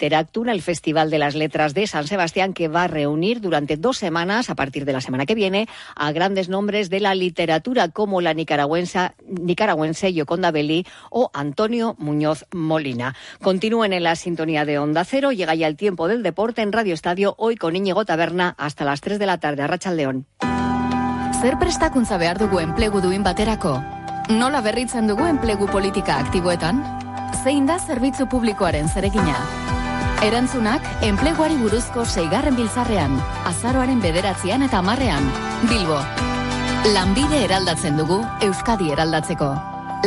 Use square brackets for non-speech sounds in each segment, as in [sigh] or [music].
Literactura, el Festival de las Letras de San Sebastián, que va a reunir durante dos semanas, a partir de la semana que viene, a grandes nombres de la literatura como la nicaragüense, nicaragüense Yoconda Belli o Antonio Muñoz Molina. Continúen en la sintonía de Onda Cero. Llega ya el tiempo del deporte en Radio Estadio, hoy con Íñigo Taberna hasta las 3 de la tarde. A León. Zer prestakuntza behar dugu enplegu duin baterako? Nola berritzen dugu enplegu politika aktiboetan? Zein da zerbitzu publikoaren zeregina? Erantzunak, enpleguari buruzko seigarren biltzarrean, azaroaren bederatzean eta marrean. Bilbo, lanbide eraldatzen dugu, Euskadi eraldatzeko.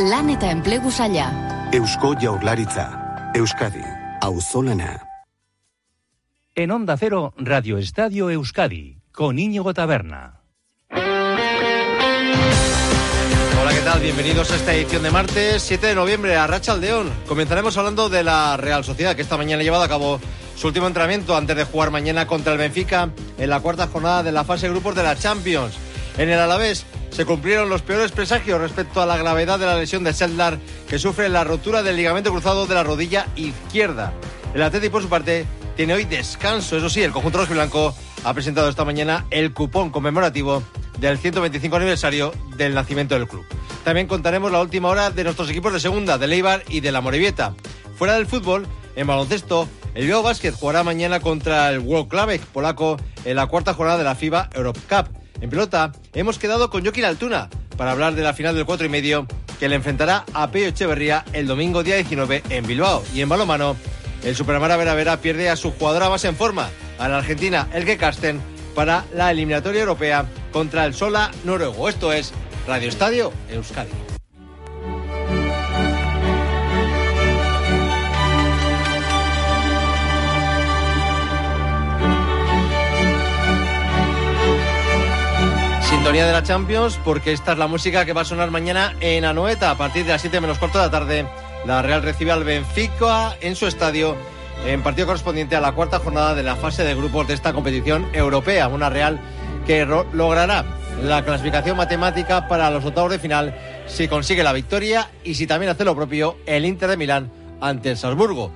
Lan eta enplegu saia. Eusko jaurlaritza. Euskadi. Auzolana. En Onda Cero, Radio Estadio Euskadi, con Íñigo Taberna. Tal? Bienvenidos a esta edición de martes 7 de noviembre a Racha Aldeón. Comenzaremos hablando de la Real Sociedad, que esta mañana ha llevado a cabo su último entrenamiento antes de jugar mañana contra el Benfica en la cuarta jornada de la fase de grupos de la Champions. En el Alavés se cumplieron los peores presagios respecto a la gravedad de la lesión de Seldar, que sufre la rotura del ligamento cruzado de la rodilla izquierda. El Atlético, por su parte, tiene hoy descanso. Eso sí, el conjunto rojiblanco ha presentado esta mañana el cupón conmemorativo del 125 aniversario del nacimiento del club. También contaremos la última hora de nuestros equipos de segunda, de Leibar y de la Morevieta. Fuera del fútbol, en baloncesto, el Bilbao Basket jugará mañana contra el World Club polaco en la cuarta jornada de la FIBA Europe Cup. En pelota, hemos quedado con Joaquín Altuna para hablar de la final del 4 y medio que le enfrentará a Peyo Echeverría el domingo día 19 en Bilbao. Y en balomano, el Superamara Vera Vera pierde a su jugadora más en forma, a la argentina Elke Karsten, para la eliminatoria europea contra el Sola noruego. Esto es Radio Estadio Euskadi. Sintonía de la Champions, porque esta es la música que va a sonar mañana en Anoeta a partir de las 7 menos cuarto de la tarde. La Real recibe al Benfica en su estadio en partido correspondiente a la cuarta jornada de la fase de grupos de esta competición europea. Una Real que logrará la clasificación matemática para los octavos de final si consigue la victoria y si también hace lo propio el Inter de Milán ante el Salzburgo.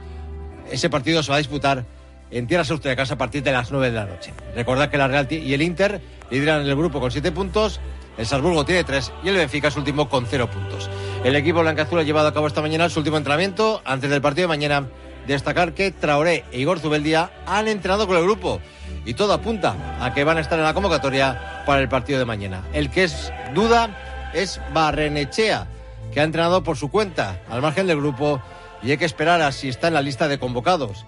Ese partido se va a disputar en tierras austríacas a partir de las 9 de la noche. Recordad que la Real y el Inter lideran el grupo con 7 puntos, el Salzburgo tiene 3 y el Benfica es último con 0 puntos. El equipo blanca-azul ha llevado a cabo esta mañana su último entrenamiento antes del partido de mañana. Destacar que Traoré e Igor Zubeldia han entrenado con el grupo y todo apunta a que van a estar en la convocatoria para el partido de mañana. El que es duda es Barrenechea, que ha entrenado por su cuenta al margen del grupo y hay que esperar a si está en la lista de convocados.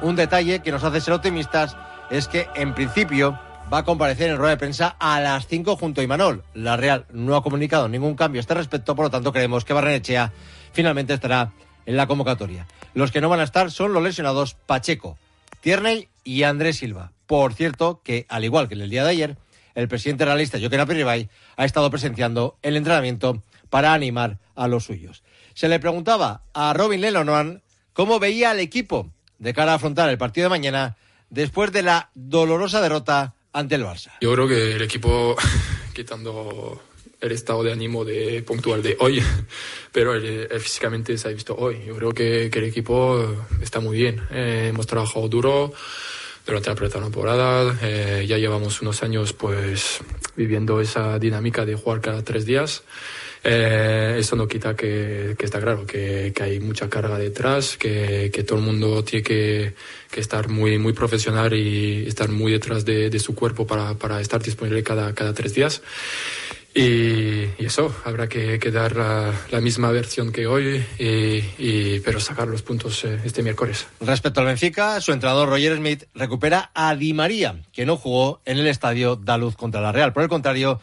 Un detalle que nos hace ser optimistas es que en principio va a comparecer en rueda de prensa a las 5 junto a Imanol. La Real no ha comunicado ningún cambio a este respecto, por lo tanto creemos que Barrenechea finalmente estará en la convocatoria. Los que no van a estar son los lesionados Pacheco, Tierney y Andrés Silva. Por cierto, que al igual que en el día de ayer, el presidente realista Joaquín Apiribay ha estado presenciando el entrenamiento para animar a los suyos. Se le preguntaba a Robin Lenormand cómo veía al equipo de cara a afrontar el partido de mañana después de la dolorosa derrota ante el Barça. Yo creo que el equipo, [laughs] quitando el estado de ánimo de puntual de hoy, pero físicamente se ha visto hoy. Yo creo que, el equipo está muy bien. Eh, hemos trabajado duro durante la pretemporada. Eh, ya llevamos unos años pues viviendo esa dinámica de jugar cada tres días. Eh, eso no quita que, que está claro, que, que, hay mucha carga detrás, que, que todo el mundo tiene que, que, estar muy, muy profesional y estar muy detrás de, de su cuerpo para, para, estar disponible cada, cada tres días. Y, eso, habrá que, dar la, misma versión que hoy, y, pero sacar los puntos eh, este miércoles. Respecto al Benfica, su entrenador Roger Smith recupera a Di María, que no jugó en el estadio Daluz contra la Real. Por el contrario,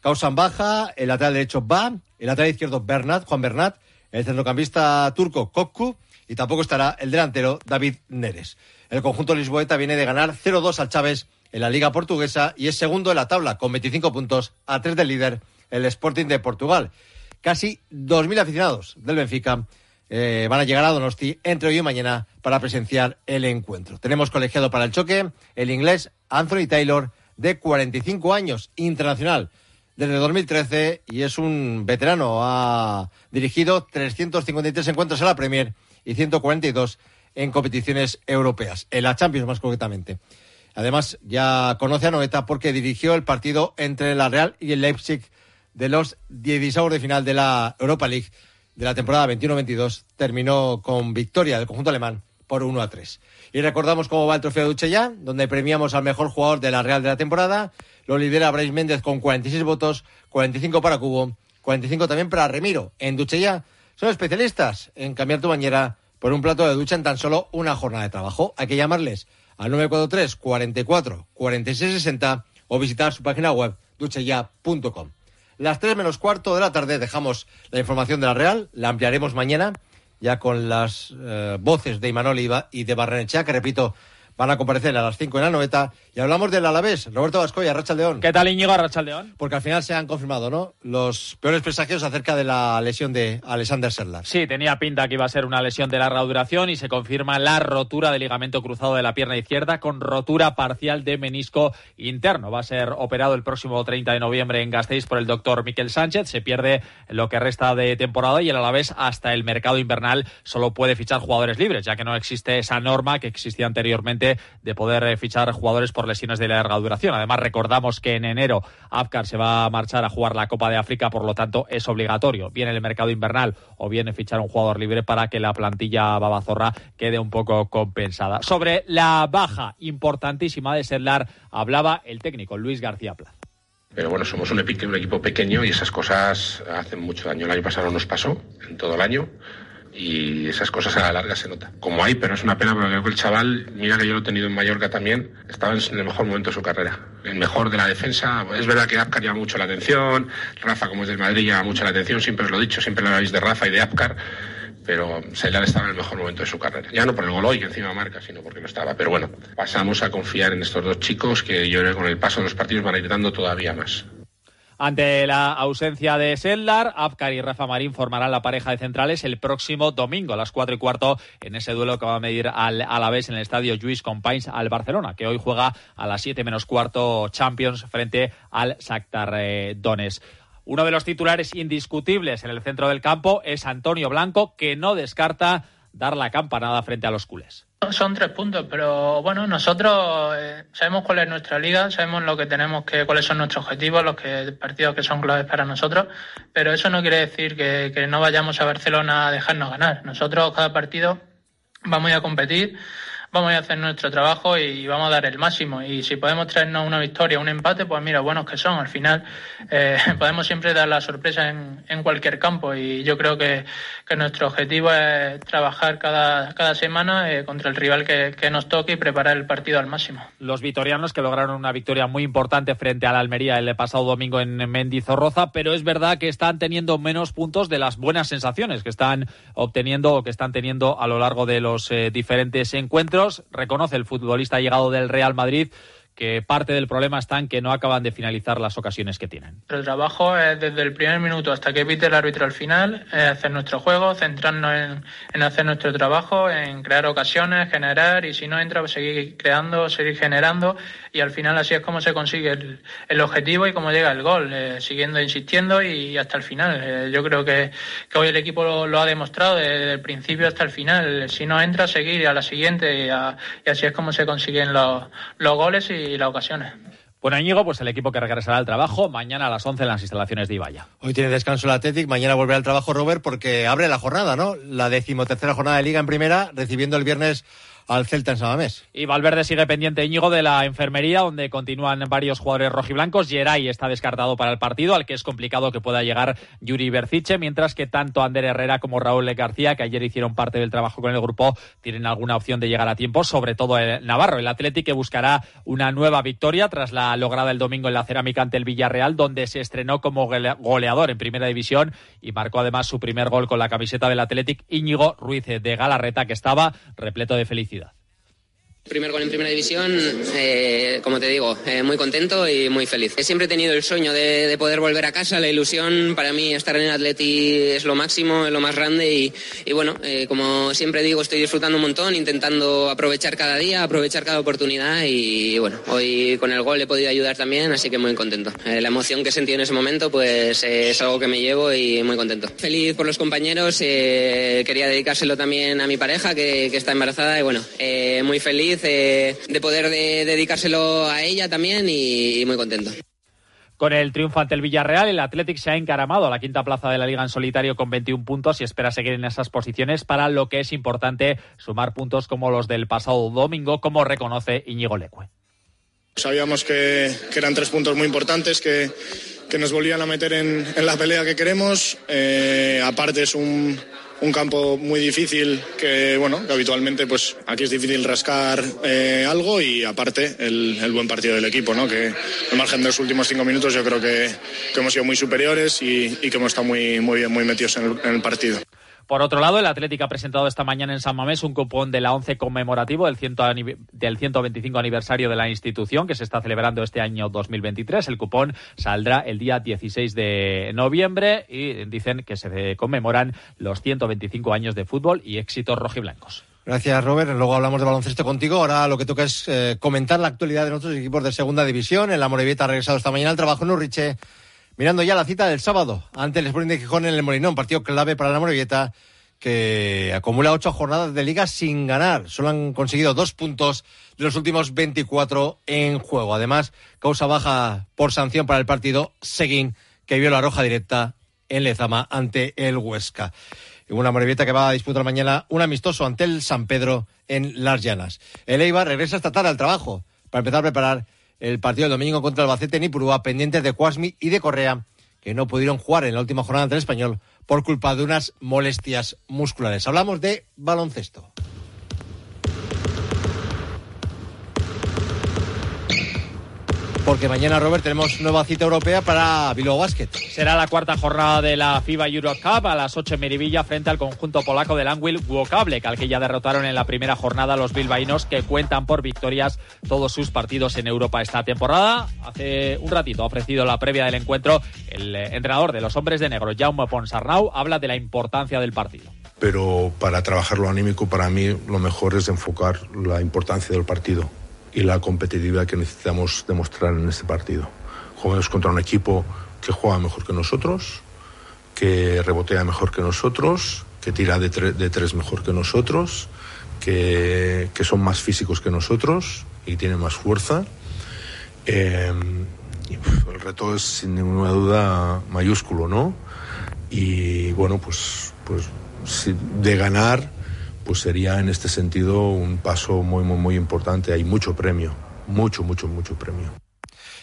causan baja, el lateral derecho va, el lateral izquierdo Bernat, Juan Bernat, el centrocampista turco Kokku y tampoco estará el delantero David Neres. El conjunto lisboeta viene de ganar 0-2 al Chávez en la Liga Portuguesa y es segundo en la tabla con 25 puntos a tres del líder, el Sporting de Portugal. Casi 2.000 aficionados del Benfica eh, van a llegar a Donosti entre hoy y mañana para presenciar el encuentro. Tenemos colegiado para el choque el inglés Anthony Taylor, de 45 años, internacional desde 2013 y es un veterano. Ha dirigido 353 encuentros en la Premier y 142 en competiciones europeas, en la Champions más concretamente. Además, ya conoce a Noeta porque dirigió el partido entre la Real y el Leipzig de los 16 de final de la Europa League de la temporada 21-22. Terminó con victoria del conjunto alemán por 1 a 3. Y recordamos cómo va el trofeo de ya, donde premiamos al mejor jugador de la Real de la temporada. Lo lidera Brais Méndez con 46 votos, 45 para Cubo, 45 también para Remiro. En Duchella son especialistas en cambiar tu bañera por un plato de ducha en tan solo una jornada de trabajo. Hay que llamarles al 943 44 46 60 o visitar su página web duchella.com. Las 3 menos cuarto de la tarde dejamos la información de la Real, la ampliaremos mañana ya con las eh, voces de Imanol y de Barrenechea, que repito, van a comparecer a las 5 en la noveta. Y hablamos del Alavés, Roberto Vascoya, León. ¿Qué tal, Íñigo, León? Porque al final se han confirmado, ¿no? Los peores presagios acerca de la lesión de Alexander Serlar. Sí, tenía pinta que iba a ser una lesión de larga duración y se confirma la rotura del ligamento cruzado de la pierna izquierda con rotura parcial de menisco interno. Va a ser operado el próximo 30 de noviembre en Gasteiz por el doctor Miquel Sánchez. Se pierde lo que resta de temporada y el Alavés hasta el mercado invernal solo puede fichar jugadores libres, ya que no existe esa norma que existía anteriormente de poder eh, fichar jugadores por lesiones de larga duración. Además, recordamos que en enero Afkar se va a marchar a jugar la Copa de África, por lo tanto es obligatorio, bien en el mercado invernal o bien fichar un jugador libre para que la plantilla babazorra quede un poco compensada. Sobre la baja importantísima de Sedlar hablaba el técnico Luis García Plaza. Pero bueno, somos un, un equipo pequeño y esas cosas hacen mucho daño. El año pasado nos pasó, en todo el año y esas cosas a la larga se nota. Como hay, pero es una pena porque creo que el chaval, mira que yo lo he tenido en Mallorca también, estaba en el mejor momento de su carrera. El mejor de la defensa. Es verdad que Apcar llama mucho la atención, Rafa como es del Madrid llama mucho la atención, siempre os lo he dicho, siempre lo habéis de Rafa y de Apcar pero Seilar estaba en el mejor momento de su carrera. Ya no por el gol hoy, que encima marca, sino porque no estaba. Pero bueno, pasamos a confiar en estos dos chicos que yo creo que con el paso de los partidos van a ir dando todavía más. Ante la ausencia de Seldar, Afkar y Rafa Marín formarán la pareja de centrales el próximo domingo a las cuatro y cuarto en ese duelo que va a medir al Alavés en el estadio Lluís Companys al Barcelona, que hoy juega a las siete menos cuarto Champions frente al Shakhtar Donetsk. Uno de los titulares indiscutibles en el centro del campo es Antonio Blanco, que no descarta dar la campanada frente a los culés. Son tres puntos, pero bueno, nosotros eh, sabemos cuál es nuestra liga, sabemos lo que tenemos que, cuáles son nuestros objetivos, los que, partidos que son claves para nosotros, pero eso no quiere decir que, que no vayamos a Barcelona a dejarnos ganar. Nosotros cada partido vamos a competir vamos a hacer nuestro trabajo y vamos a dar el máximo. Y si podemos traernos una victoria, un empate, pues mira, buenos que son. Al final [laughs] eh, podemos siempre dar la sorpresa en, en, cualquier campo y yo creo que, que, nuestro objetivo es trabajar cada, cada semana eh, contra el rival que, nos toque y preparar el partido al máximo. Los vitorianos que lograron una victoria muy importante frente a la Almería el pasado domingo en Mendizorroza, pero es verdad que están teniendo menos puntos de las buenas sensaciones que están obteniendo o que están teniendo a lo largo de los eh, diferentes encuentros reconoce el futbolista llegado del Real Madrid que parte del problema está en que no acaban de finalizar las ocasiones que tienen. El trabajo es desde el primer minuto hasta que pite el árbitro al final, hacer nuestro juego, centrarnos en, hacer nuestro trabajo, en crear ocasiones, generar y si no entra, pues seguir creando, seguir generando y al final así es como se consigue el, objetivo y cómo llega el gol, eh, siguiendo insistiendo y hasta el final. Eh, yo creo que, hoy el equipo lo, ha demostrado desde el principio hasta el final. Si no entra, seguir a la siguiente y, así es como se consiguen los goles y y las ocasiones. Bueno, Íñigo, pues el equipo que regresará al trabajo mañana a las 11 en las instalaciones de Ibaya. Hoy tiene descanso el Athletic, mañana volverá al trabajo Robert porque abre la jornada, ¿no? La decimotercera jornada de Liga en primera, recibiendo el viernes al Celta en. Y Valverde sigue pendiente, Íñigo, de la enfermería, donde continúan varios jugadores rojiblancos. Geray está descartado para el partido, al que es complicado que pueda llegar Yuri Berciche, mientras que tanto Ander Herrera como Raúl García, que ayer hicieron parte del trabajo con el grupo, tienen alguna opción de llegar a tiempo, sobre todo el Navarro. El Atlético que buscará una nueva victoria tras la lograda el domingo en la cerámica ante el Villarreal, donde se estrenó como goleador en primera división y marcó además su primer gol con la camiseta del Atlético Íñigo Ruiz de Galarreta, que estaba repleto de felicidad. Primer gol en primera división, eh, como te digo, eh, muy contento y muy feliz. Siempre he tenido el sueño de, de, poder volver a casa, la ilusión para mí estar en el Atleti es lo máximo, es lo más grande y, bueno, eh, como siempre digo, estoy disfrutando un montón, intentando aprovechar cada día, aprovechar cada oportunidad y, bueno, hoy con el gol he podido ayudar también, así que muy contento. La emoción que sentí en ese momento pues es algo que me llevo y muy contento. Feliz por los compañeros, quería dedicárselo también a mi pareja que está embarazada y bueno, muy feliz de, de poder de, dedicárselo a ella también y, y, muy contento. Con el triunfo ante el Villarreal, el Athletic se ha encaramado a la quinta plaza de la Liga en solitario con 21 puntos y espera seguir en esas posiciones para lo que es importante sumar puntos como los del pasado domingo, como reconoce Íñigo Lecue. Sabíamos que, que eran tres puntos muy importantes que, que nos volvían a meter en, en la pelea que queremos. Eh, aparte es un, un campo muy difícil que, bueno, que habitualmente pues aquí es difícil rascar eh, algo y aparte el, el, buen partido del equipo, ¿no? Que al margen de los últimos cinco minutos yo creo que, que hemos sido muy superiores y, y, que hemos estado muy, muy bien, muy metidos en el, en el partido. Por otro lado, el Atlético ha presentado esta mañana en San Mamés un cupón de la ONCE conmemorativo del, ciento, del 125 aniversario de la institución que se está celebrando este año 2023. El cupón saldrá el día 16 de noviembre y dicen que se conmemoran los 125 años de fútbol y éxitos rojiblancos. Gracias, Robert. Luego hablamos de baloncesto contigo. Ahora lo que toca es eh, comentar la actualidad de nuestros equipos de segunda división. El Amorebieta ha regresado esta mañana al trabajo en Urriche mirando ya la cita del sábado ante el Sporting de Gijón en el Molinón, partido clave para la Morevieta que acumula ocho jornadas de liga sin ganar. Solo han conseguido dos puntos de los últimos 24 en juego. Además, causa baja por sanción para el partido Seguín, que vio la roja directa en Lezama ante el Huesca. Una Morevieta que va a disputar mañana un amistoso ante el San Pedro en Las Llanas. El Eibar regresa esta tarde al trabajo para empezar a preparar el partido del domingo contra Albacete en Ipurúa, pendientes de Cuasmi y de Correa, que no pudieron jugar en la última jornada del español por culpa de unas molestias musculares. Hablamos de baloncesto. Porque mañana, Robert, tenemos nueva cita europea para Bilbao Basket. Será la cuarta jornada de la FIBA Euro Cup a las 8 en Merivilla frente al conjunto polaco del Anwil Wokable, al que ya derrotaron en la primera jornada los bilbaínos que cuentan por victorias todos sus partidos en Europa esta temporada. Hace un ratito ha ofrecido la previa del encuentro el entrenador de los hombres de negro, Jaume Ponsarnau, habla de la importancia del partido pero para trabajar lo anímico para mí lo mejor es enfocar la importancia del partido y la competitividad que necesitamos demostrar en este partido. Jugamos contra un equipo que juega mejor que nosotros, que rebotea mejor que nosotros, que tira de, tre de tres mejor que nosotros, que, que, son más físicos que nosotros y tienen más fuerza. Eh, y, pff, el reto es sin ninguna duda mayúsculo, ¿no? Y bueno, pues, pues si, de ganar pues sería en este sentido un paso muy, muy, muy importante. Hay mucho premio, mucho, mucho, mucho premio.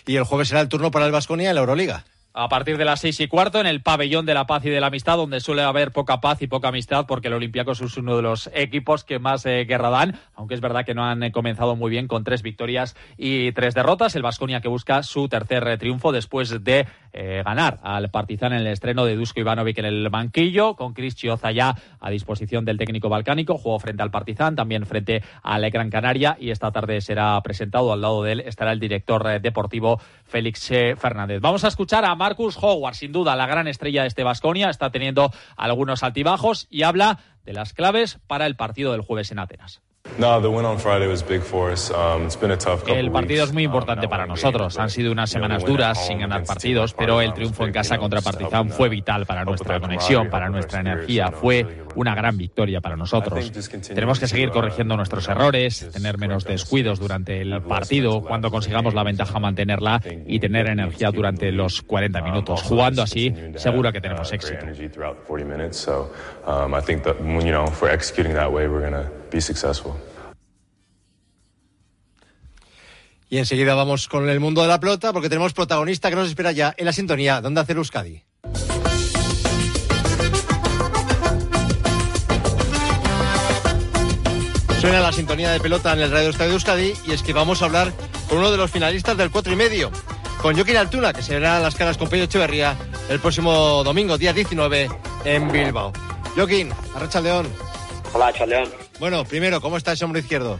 Y el jueves será el turno para el Vasconia en la Euroliga a partir de las seis y cuarto en el pabellón de la paz y de la amistad, donde suele haber poca paz y poca amistad, porque el Olympiacos es uno de los equipos que más eh, guerra dan, aunque es verdad que no han eh, comenzado muy bien con tres victorias y tres derrotas. El Vasconia que busca su tercer eh, triunfo después de eh, ganar al Partizan en el estreno de Dusko Ivanovic en el banquillo, con Chris Chioza ya a disposición del técnico balcánico. Jugó frente al Partizan, también frente al Gran Canaria, y esta tarde será presentado al lado de él estará el director deportivo Félix Fernández. Vamos a escuchar a Marcus Howard, sin duda la gran estrella de este Vasconia, está teniendo algunos altibajos y habla de las claves para el partido del jueves en Atenas. El partido es muy importante para nosotros. Han sido unas semanas duras sin ganar partidos, pero el triunfo en casa contra Partizan fue vital para nuestra conexión, para nuestra energía. Fue una gran victoria para nosotros. Tenemos que seguir corrigiendo nuestros errores, tener menos descuidos durante el partido. Cuando consigamos la ventaja, mantenerla y tener energía durante los 40 minutos. Jugando así, seguro que tenemos éxito. Y enseguida vamos con el mundo de la pelota porque tenemos protagonista que nos espera ya en la sintonía donde hacer Euskadi. Suena la sintonía de pelota en el Radio Estadio de Euskadi y es que vamos a hablar con uno de los finalistas del cuatro y medio, con Joaquín Altuna, que se verá las caras con Pedro Echeverría el próximo domingo, día 19, en Bilbao. Joaquín, Arracha León. Hola, León. Bueno, primero, ¿cómo está ese hombro izquierdo?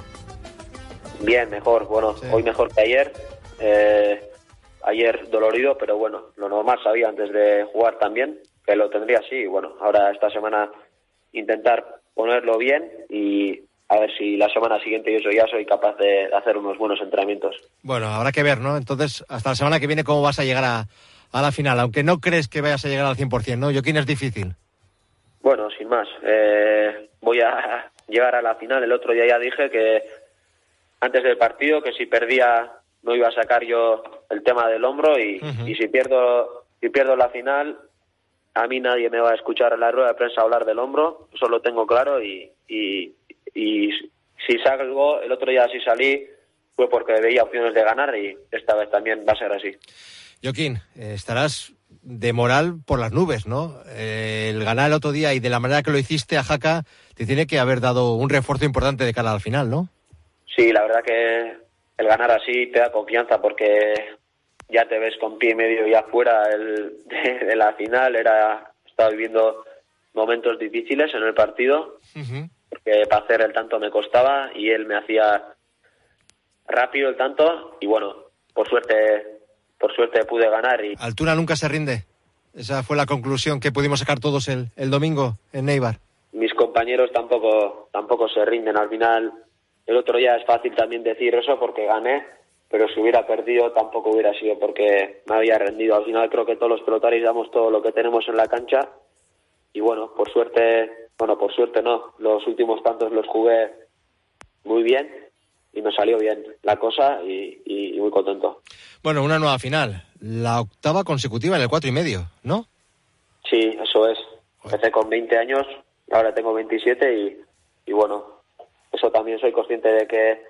Bien, mejor. Bueno, hoy mejor que ayer. Eh, ayer dolorido, pero bueno, lo normal sabía antes de jugar también, que lo tendría así. Y bueno, ahora esta semana intentar ponerlo bien y a ver si la semana siguiente yo ya soy capaz de hacer unos buenos entrenamientos. Bueno, habrá que ver, ¿no? Entonces, hasta la semana que viene, ¿cómo vas a llegar a, a la final? Aunque no crees que vayas a llegar al 100%, ¿no? Joaquín es difícil. Bueno, sin más. Eh, voy a llegar a la final. El otro día ya dije que antes del partido que si perdía no iba a sacar yo el tema del hombro y, y si pierdo si pierdo la final a mí nadie me va a escuchar en la rueda de prensa hablar del hombro, eso lo tengo claro y, y, y si salgo, el otro día si salí fue porque veía opciones de ganar y esta vez también va a ser así. Joaquín, eh, estarás de moral por las nubes, ¿no? Eh, el ganar el otro día y de la manera que lo hiciste a Jaca te tiene que haber dado un refuerzo importante de cara al final, ¿no? Sí, la verdad que el ganar así te da confianza porque ya te ves con pie y medio ya fuera el, [laughs] de, de la final. Era estaba viviendo momentos difíciles en el partido porque para hacer el tanto me costaba y él me hacía rápido el tanto y bueno, por suerte por suerte pude ganar y Altura nunca se rinde. Esa fue la conclusión que pudimos sacar todos el, el domingo en Neibar. mis compañeros tampoco tampoco se rinden al final el otro día es fácil también decir eso porque gané pero si hubiera perdido tampoco hubiera sido porque me había rendido al final creo que todos los pelotarios damos todo lo que tenemos en la cancha y bueno por suerte bueno por suerte no los últimos tantos los jugué muy bien y me salió bien la cosa y, y- y muy contento Bueno, una nueva final. La octava consecutiva en el cuatro y medio, ¿no? Sí, eso es. Empecé con 20 años, ahora tengo 27 y, y bueno, eso también soy consciente de que,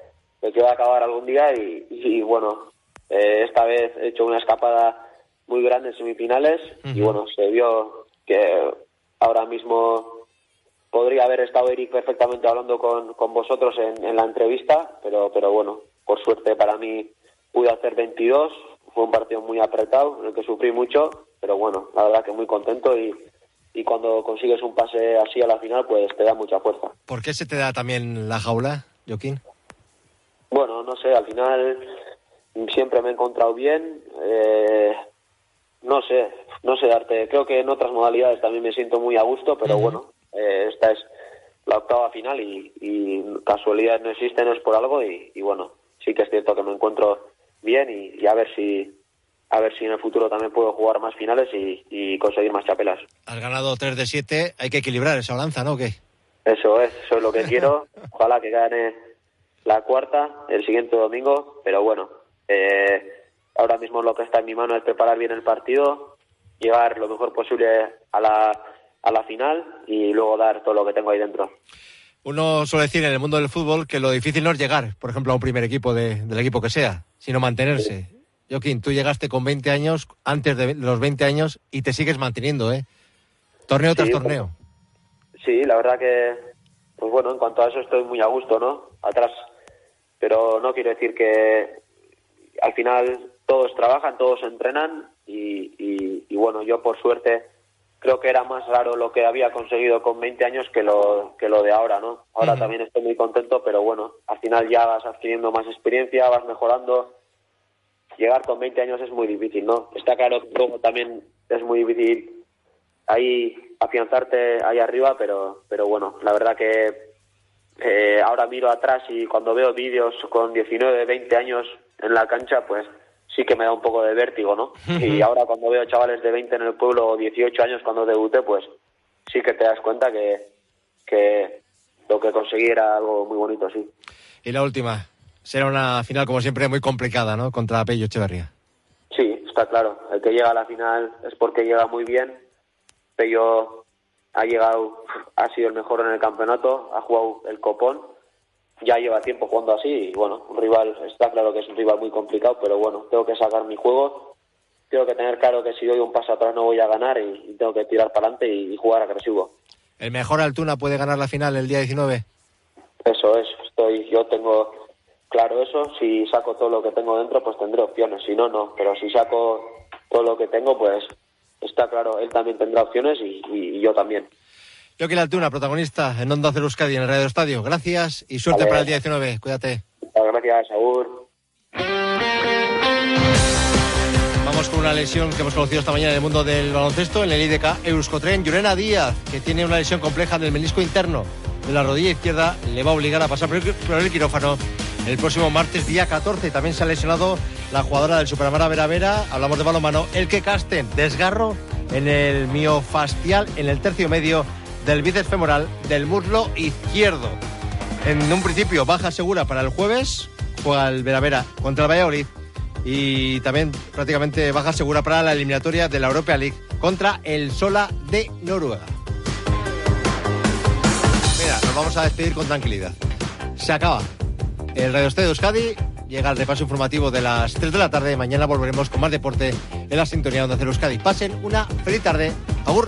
de que va a acabar algún día y, y, bueno, eh, esta vez he hecho una escapada muy grande en semifinales y bueno, se vio que ahora mismo podría haber estado Eric perfectamente hablando con, con vosotros en, en la entrevista, pero, pero bueno, por suerte para mí pude hacer 22, fue un partido muy apretado en el que sufrí mucho, pero bueno, la verdad que muy contento y, y cuando consigues un pase así a la final, pues te da mucha fuerza. ¿Por qué se te da también la jaula, Joaquín? Bueno, no sé, al final siempre me he encontrado bien. eh, no sé, no sé darte. Creo que en otras modalidades también me siento muy a gusto, pero bueno, eh, esta es la octava final y, y casualidades no existen, es por algo y, y bueno, sí que es cierto que me encuentro bien y, y a ver si a ver si en el futuro también puedo jugar más finales y, y conseguir más chapelas. Has ganado 3 de 7, hay que equilibrar esa balanza, ¿no? ¿O qué? Eso es, eso es lo que quiero. [laughs] Ojalá que gane la cuarta el siguiente domingo, pero bueno, eh, ahora mismo lo que está en mi mano es preparar bien el partido, llegar lo mejor posible a la, a la final y luego dar todo lo que tengo ahí dentro. Uno suele decir en el mundo del fútbol que lo difícil no es llegar, por ejemplo, a un primer equipo de- del equipo que sea, sino mantenerse. Joaquín, tú llegaste con 20 años, antes de los 20 años, y te sigues manteniendo, ¿eh? Torneo tras Sí, torneo. Sí, la verdad que, pues bueno, en cuanto a eso estoy muy a gusto, ¿no? Atrás, pero no quiero decir que al final todos trabajan, todos entrenan y, y, y bueno, yo por suerte creo que era más raro lo que había conseguido con 20 años que lo, que lo de ahora, ¿no? Ahora también estoy muy contento, pero bueno, al final ya vas adquiriendo más experiencia, vas mejorando. Llegar con 20 años es muy difícil, ¿no? Está claro que luego también es muy difícil ahí afianzarte ahí arriba, pero, pero bueno, la verdad que eh, ahora miro atrás y cuando veo vídeos con 19, 20 años en la cancha, pues sí que me da un poco de vértigo, ¿no? Y ahora cuando veo chavales de 20 en el pueblo o 18 años cuando debuté, pues sí que te das cuenta que, que lo que conseguí era algo muy bonito, sí. Y la última, será una final, como siempre, muy complicada, ¿no? Contra Pello Echeverría. Sí, está claro. El que llega a la final es porque llega muy bien. Pello ha llegado, ha sido el mejor en el campeonato, ha jugado el copón. Ya lleva tiempo jugando así y bueno, un rival, está claro que es un rival muy complicado, pero bueno, tengo que sacar mi juego. Tengo que tener claro que si doy un paso atrás no voy a ganar y, y tengo que tirar para adelante y, y jugar agresivo. ¿El mejor Altuna puede ganar la final el día 19? Eso es, estoy, yo tengo claro eso. Si saco todo lo que tengo dentro, pues tendré opciones. Si no, no. Pero si saco todo lo que tengo, pues está claro, él también tendrá opciones y, y- y yo también. Joaquín Altuna, protagonista en Onda Cero Euskadi en el Radio Estadio. Gracias y suerte Vale. para el día 19. Cuídate. Gracias. gracias, Agur. Vamos con una lesión que hemos conocido esta mañana en el mundo del baloncesto, en el IDK Euskotren. Yurena Díaz, que tiene una lesión compleja del menisco interno de la rodilla izquierda, le va a obligar a pasar por el quirófano el próximo martes, día 14. También se ha lesionado la jugadora del Superamara Vera Vera, hablamos de balonmano, el que casten, desgarro en el miofastial, en el tercio medio del bíceps femoral del muslo izquierdo. En un principio, baja segura para el jueves, juega el Vera Vera contra el Valladolid y también prácticamente baja segura para la eliminatoria de la Europa League contra el Sola de Noruega. Mira, nos vamos a despedir con tranquilidad. Se acaba el Radio Estadio de Euskadi. Llega el repaso informativo de las 3 de la tarde. Mañana volveremos con más deporte en la sintonía donde hacer Euskadi. Pasen una feliz tarde. Agur.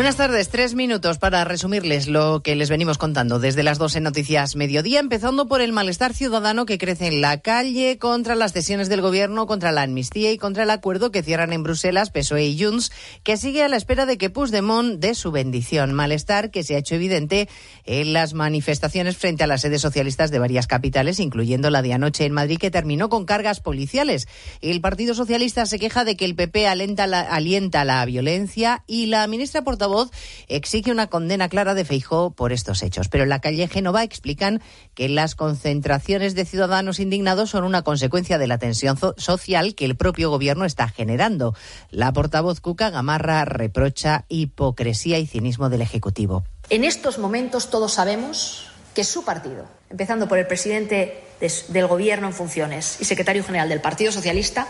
Buenas tardes, tres minutos para resumirles lo que les venimos contando desde las 12 Noticias Mediodía, empezando por el malestar ciudadano que crece en la calle contra las decisiones del Gobierno, contra la amnistía y contra el acuerdo que cierran en Bruselas PSOE y Junts, que sigue a la espera de que Puigdemont dé su bendición. Malestar que se ha hecho evidente en las manifestaciones frente a las sedes socialistas de varias capitales, incluyendo la de anoche en Madrid, que terminó con cargas policiales. El Partido Socialista se queja de que el PP alienta la, alienta la violencia y la ministra por exige una condena clara de Feijó por estos hechos. Pero en la calle Génova explican que las concentraciones de ciudadanos indignados son una consecuencia de la tensión social que el propio gobierno está generando. La portavoz Cuca Gamarra reprocha hipocresía y cinismo del Ejecutivo. En estos momentos todos sabemos que su partido, empezando por el presidente del Gobierno en funciones y secretario general del Partido Socialista,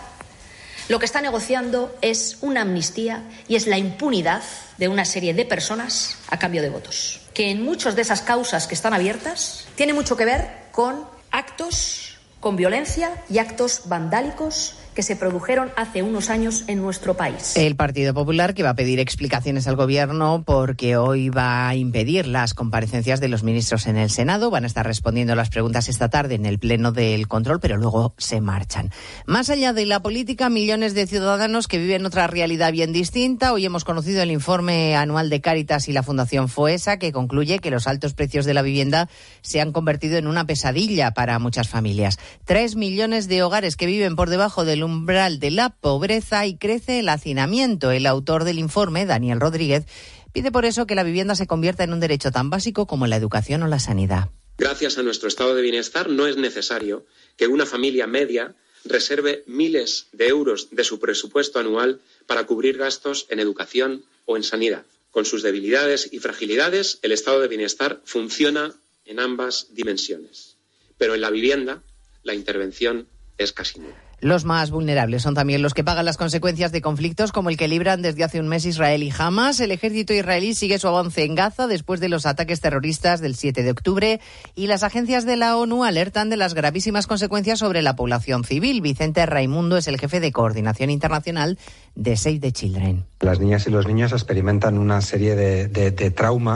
lo que está negociando es una amnistía y es la impunidad de una serie de personas a cambio de votos. Que en muchas de esas causas que están abiertas tiene mucho que ver con actos con violencia y actos vandálicos que se produjeron hace unos años en nuestro país. El Partido Popular que va a pedir explicaciones al Gobierno porque hoy va a impedir las comparecencias de los ministros en el Senado. Van a estar respondiendo las preguntas esta tarde en el Pleno del Control, pero luego se marchan. Más allá de la política, millones de ciudadanos que viven otra realidad bien distinta. Hoy hemos conocido el informe anual de Cáritas y la Fundación FOESA que concluye que los altos precios de la vivienda se han convertido en una pesadilla para muchas familias. Tres millones de hogares que viven por debajo del umbral de la pobreza y crece el hacinamiento. El autor del informe, Daniel Rodríguez, pide por eso que la vivienda se convierta en un derecho tan básico como la educación o la sanidad. Gracias a nuestro estado de bienestar no es necesario que una familia media reserve miles de euros de su presupuesto anual para cubrir gastos en educación o en sanidad. Con sus debilidades y fragilidades, el estado de bienestar funciona en ambas dimensiones. Pero en la vivienda, la intervención es casi nula. Los más vulnerables son también los que pagan las consecuencias de conflictos como el que libran desde hace un mes Israel y Hamas. El ejército israelí sigue su avance en Gaza después de los ataques terroristas del 7 de octubre y las agencias de la ONU alertan de las gravísimas consecuencias sobre la población civil. Vicente Raimundo es el jefe de coordinación internacional de Save the Children. Las niñas y los niños experimentan una serie de, de, de traumas